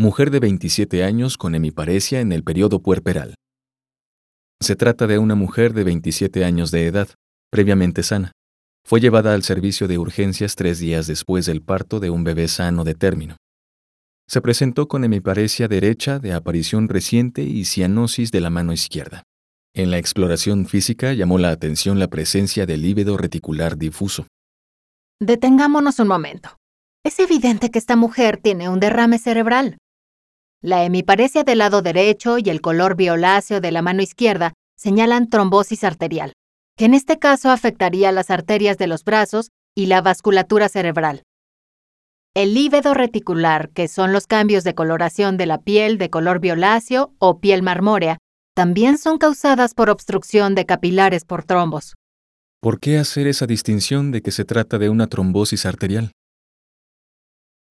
Mujer de 27 años con hemiparesia en el periodo puerperal. Se trata de una mujer de 27 años de edad, previamente sana. Fue llevada al servicio de urgencias tres días después del parto de un bebé sano de término. Se presentó con hemiparesia derecha de aparición reciente y cianosis de la mano izquierda. En la exploración física llamó la atención la presencia del líbido reticular difuso. Detengámonos un momento. Es evidente que esta mujer tiene un derrame cerebral. La hemiparesia del lado derecho y el color violáceo de la mano izquierda señalan trombosis arterial, que en este caso afectaría las arterias de los brazos y la vasculatura cerebral. El lívedo reticular, que son los cambios de coloración de la piel de color violáceo o piel marmórea, también son causadas por obstrucción de capilares por trombos. ¿Por qué hacer esa distinción de que se trata de una trombosis arterial?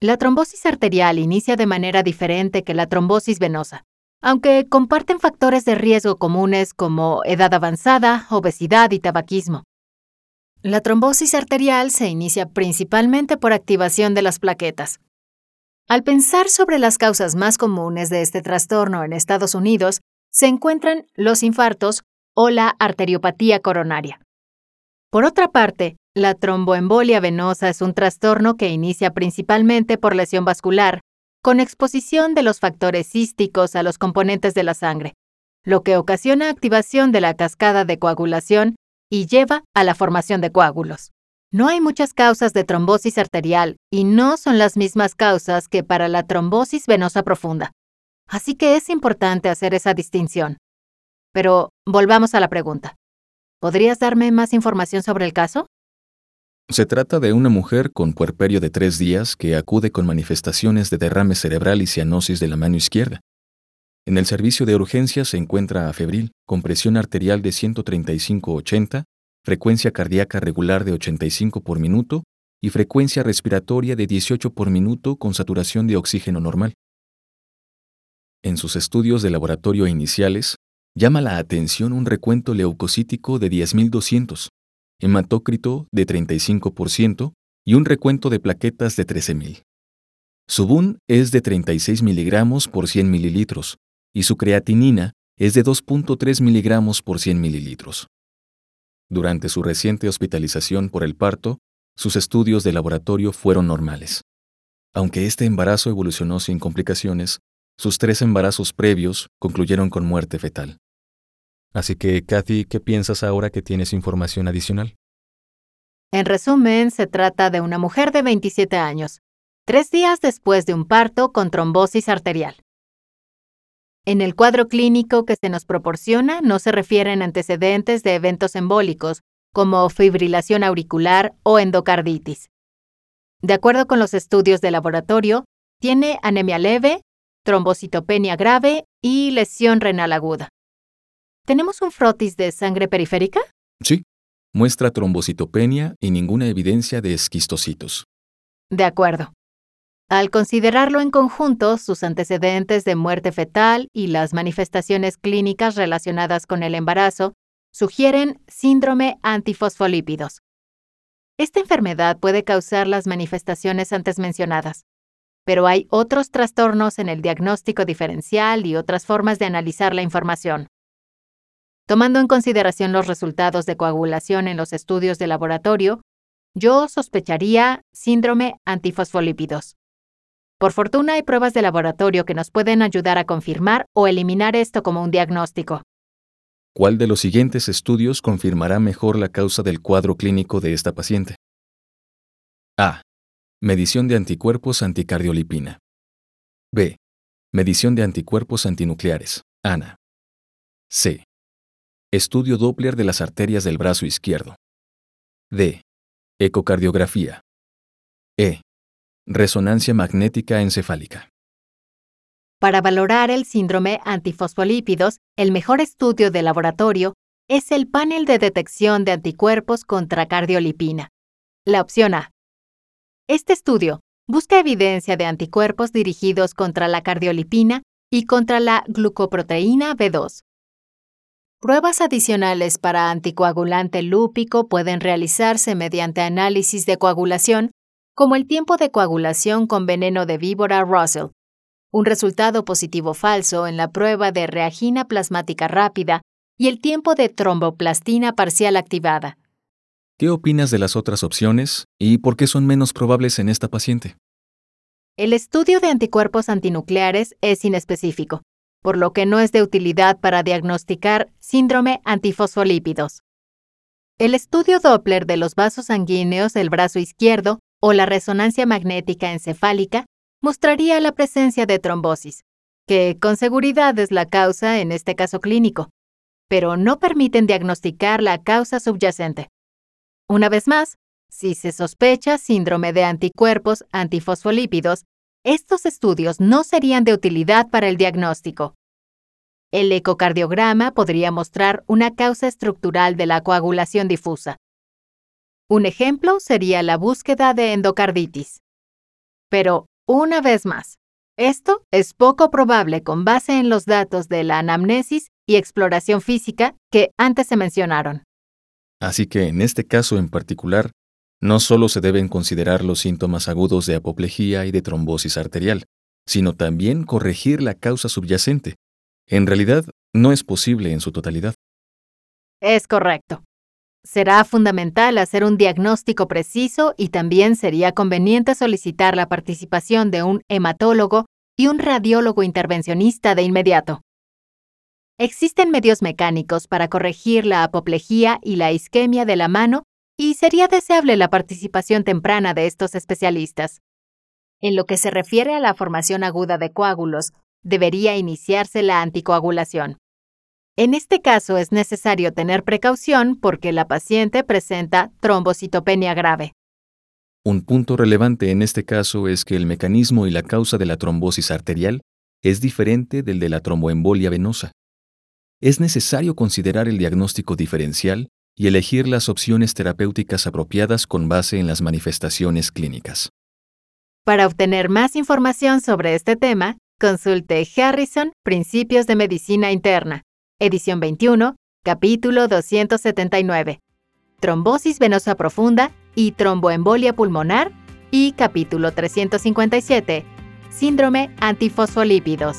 La trombosis arterial inicia de manera diferente que la trombosis venosa, aunque comparten factores de riesgo comunes como edad avanzada, obesidad y tabaquismo. La trombosis arterial se inicia principalmente por activación de las plaquetas. Al pensar sobre las causas más comunes de este trastorno en Estados Unidos, se encuentran los infartos o la arteriopatía coronaria. Por otra parte, la tromboembolia venosa es un trastorno que inicia principalmente por lesión vascular, con exposición de los factores císticos a los componentes de la sangre, lo que ocasiona activación de la cascada de coagulación y lleva a la formación de coágulos. No hay muchas causas de trombosis arterial y no son las mismas causas que para la trombosis venosa profunda. Así que es importante hacer esa distinción. Pero volvamos a la pregunta. ¿Podrías darme más información sobre el caso? Se trata de una mujer con puerperio de tres días que acude con manifestaciones de derrame cerebral y cianosis de la mano izquierda. En el servicio de urgencias se encuentra febril, con presión arterial de 135-80, frecuencia cardíaca regular de 85 por minuto y frecuencia respiratoria de 18 por minuto con saturación de oxígeno normal. En sus estudios de laboratorio iniciales, llama la atención un recuento leucocítico de 10.200, hematócrito de 35% y un recuento de plaquetas de 13.000. Su BUN es de 36 miligramos por 100 mililitros y su creatinina es de 2.3 miligramos por 100 mililitros. Durante su reciente hospitalización por el parto, sus estudios de laboratorio fueron normales. Aunque este embarazo evolucionó sin complicaciones, sus tres embarazos previos concluyeron con muerte fetal. Así que, Kathy, ¿qué piensas ahora que tienes información adicional? En resumen, se trata de una mujer de 27 años, tres días después de un parto con trombosis arterial. En el cuadro clínico que se nos proporciona no se refieren antecedentes de eventos embólicos, como fibrilación auricular o endocarditis. De acuerdo con los estudios de laboratorio, tiene anemia leve, trombocitopenia grave y lesión renal aguda. ¿Tenemos un frotis de sangre periférica? Sí. Muestra trombocitopenia y ninguna evidencia de esquistocitos. De acuerdo. Al considerarlo en conjunto, sus antecedentes de muerte fetal y las manifestaciones clínicas relacionadas con el embarazo sugieren síndrome antifosfolípidos. Esta enfermedad puede causar las manifestaciones antes mencionadas, pero hay otros trastornos en el diagnóstico diferencial y otras formas de analizar la información. Tomando en consideración los resultados de coagulación en los estudios de laboratorio, yo sospecharía síndrome antifosfolípidos. Por fortuna hay pruebas de laboratorio que nos pueden ayudar a confirmar o eliminar esto como un diagnóstico. ¿Cuál de los siguientes estudios confirmará mejor la causa del cuadro clínico de esta paciente? A. Medición de anticuerpos anticardiolipina. B. Medición de anticuerpos antinucleares. ANA. C. Estudio Doppler de las arterias del brazo izquierdo. D. Ecocardiografía. E. Resonancia magnética encefálica. Para valorar el síndrome antifosfolípidos, el mejor estudio de laboratorio es el panel de detección de anticuerpos contra cardiolipina. La opción A. Este estudio busca evidencia de anticuerpos dirigidos contra la cardiolipina y contra la glucoproteína B2. Pruebas adicionales para anticoagulante lúpico pueden realizarse mediante análisis de coagulación, como el tiempo de coagulación con veneno de víbora Russell, un resultado positivo falso en la prueba de reagina plasmática rápida y el tiempo de tromboplastina parcial activada. ¿Qué opinas de las otras opciones y por qué son menos probables en esta paciente? El estudio de anticuerpos antinucleares es inespecífico, por lo que no es de utilidad para diagnosticar síndrome antifosfolípidos. El estudio Doppler de los vasos sanguíneos del brazo izquierdo o la resonancia magnética encefálica mostraría la presencia de trombosis, que con seguridad es la causa en este caso clínico pero no permiten diagnosticar la causa subyacente. Una vez más, si se sospecha síndrome de anticuerpos antifosfolípidos, estos estudios no serían de utilidad para el diagnóstico. El ecocardiograma podría mostrar una causa estructural de la coagulación difusa. Un ejemplo sería la búsqueda de endocarditis. Pero, una vez más, esto es poco probable con base en los datos de la anamnesis y exploración física que antes se mencionaron. Así que en este caso en particular, no solo se deben considerar los síntomas agudos de apoplejía y de trombosis arterial, sino también corregir la causa subyacente. En realidad, no es posible en su totalidad. Es correcto. Será fundamental hacer un diagnóstico preciso y también sería conveniente solicitar la participación de un hematólogo y un radiólogo intervencionista de inmediato. Existen medios mecánicos para corregir la apoplejía y la isquemia de la mano y sería deseable la participación temprana de estos especialistas. En lo que se refiere a la formación aguda de coágulos, debería iniciarse la anticoagulación. En este caso es necesario tener precaución porque la paciente presenta trombocitopenia grave. Un punto relevante en este caso es que el mecanismo y la causa de la trombosis arterial es diferente del de la tromboembolia venosa es necesario considerar el diagnóstico diferencial y elegir las opciones terapéuticas apropiadas con base en las manifestaciones clínicas. Para obtener más información sobre este tema, consulte Harrison Principios de Medicina Interna, edición 21, capítulo 279, Trombosis venosa profunda y tromboembolia pulmonar, y capítulo 357, Síndrome antifosfolípidos.